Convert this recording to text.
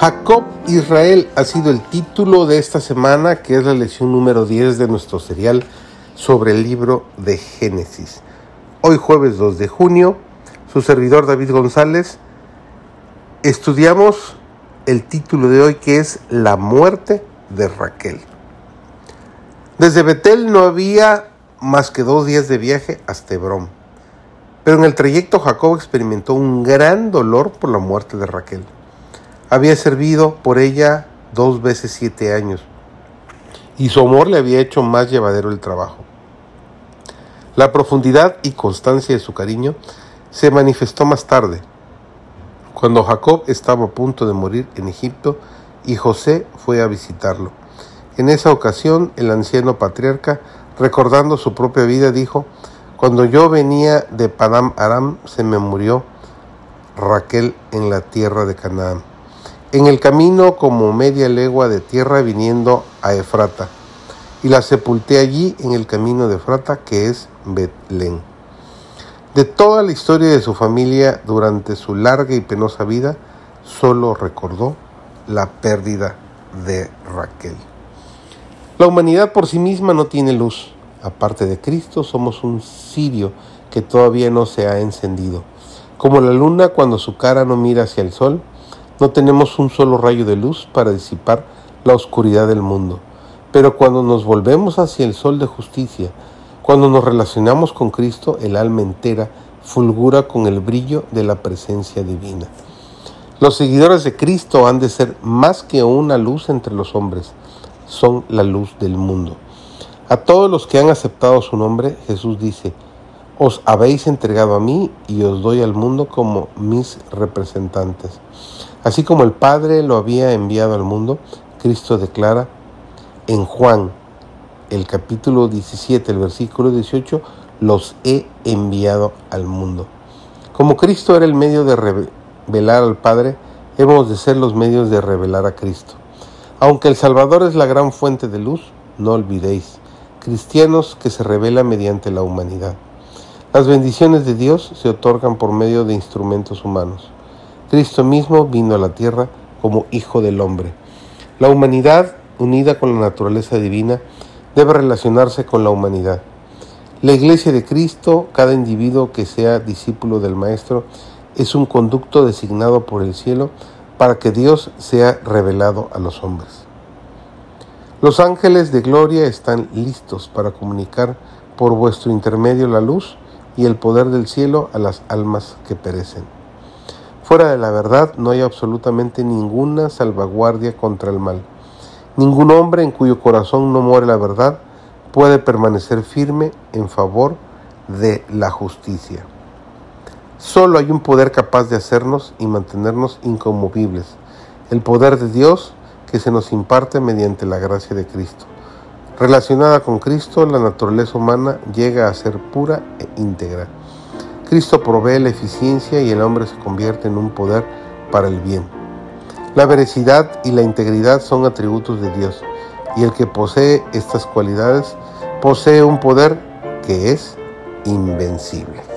Jacob Israel ha sido el título de esta semana, que es la lección número 10 de nuestro serial sobre el libro de Génesis. Hoy jueves 2 de junio, su servidor David González, estudiamos el título de hoy que es La muerte de Raquel. Desde Betel no había más que dos días de viaje hasta Hebrón, pero en el trayecto Jacob experimentó un gran dolor por la muerte de Raquel. Había servido por ella dos veces siete años y su amor le había hecho más llevadero el trabajo. La profundidad y constancia de su cariño se manifestó más tarde, cuando Jacob estaba a punto de morir en Egipto y José fue a visitarlo. En esa ocasión el anciano patriarca, recordando su propia vida, dijo, Cuando yo venía de Padam Aram se me murió Raquel en la tierra de Canaán en el camino como media legua de tierra viniendo a Efrata, y la sepulté allí en el camino de Efrata, que es Betlén. De toda la historia de su familia durante su larga y penosa vida, solo recordó la pérdida de Raquel. La humanidad por sí misma no tiene luz. Aparte de Cristo, somos un cirio que todavía no se ha encendido. Como la luna cuando su cara no mira hacia el sol, no tenemos un solo rayo de luz para disipar la oscuridad del mundo. Pero cuando nos volvemos hacia el sol de justicia, cuando nos relacionamos con Cristo, el alma entera fulgura con el brillo de la presencia divina. Los seguidores de Cristo han de ser más que una luz entre los hombres, son la luz del mundo. A todos los que han aceptado su nombre, Jesús dice, os habéis entregado a mí y os doy al mundo como mis representantes. Así como el Padre lo había enviado al mundo, Cristo declara en Juan, el capítulo 17, el versículo 18, los he enviado al mundo. Como Cristo era el medio de revelar al Padre, hemos de ser los medios de revelar a Cristo. Aunque el Salvador es la gran fuente de luz, no olvidéis, cristianos que se revela mediante la humanidad. Las bendiciones de Dios se otorgan por medio de instrumentos humanos. Cristo mismo vino a la tierra como Hijo del Hombre. La humanidad, unida con la naturaleza divina, debe relacionarse con la humanidad. La iglesia de Cristo, cada individuo que sea discípulo del Maestro, es un conducto designado por el cielo para que Dios sea revelado a los hombres. Los ángeles de gloria están listos para comunicar por vuestro intermedio la luz y el poder del cielo a las almas que perecen. Fuera de la verdad no hay absolutamente ninguna salvaguardia contra el mal. Ningún hombre en cuyo corazón no muere la verdad puede permanecer firme en favor de la justicia. Solo hay un poder capaz de hacernos y mantenernos inconmovibles, el poder de Dios que se nos imparte mediante la gracia de Cristo. Relacionada con Cristo, la naturaleza humana llega a ser pura e íntegra. Cristo provee la eficiencia y el hombre se convierte en un poder para el bien. La veracidad y la integridad son atributos de Dios y el que posee estas cualidades posee un poder que es invencible.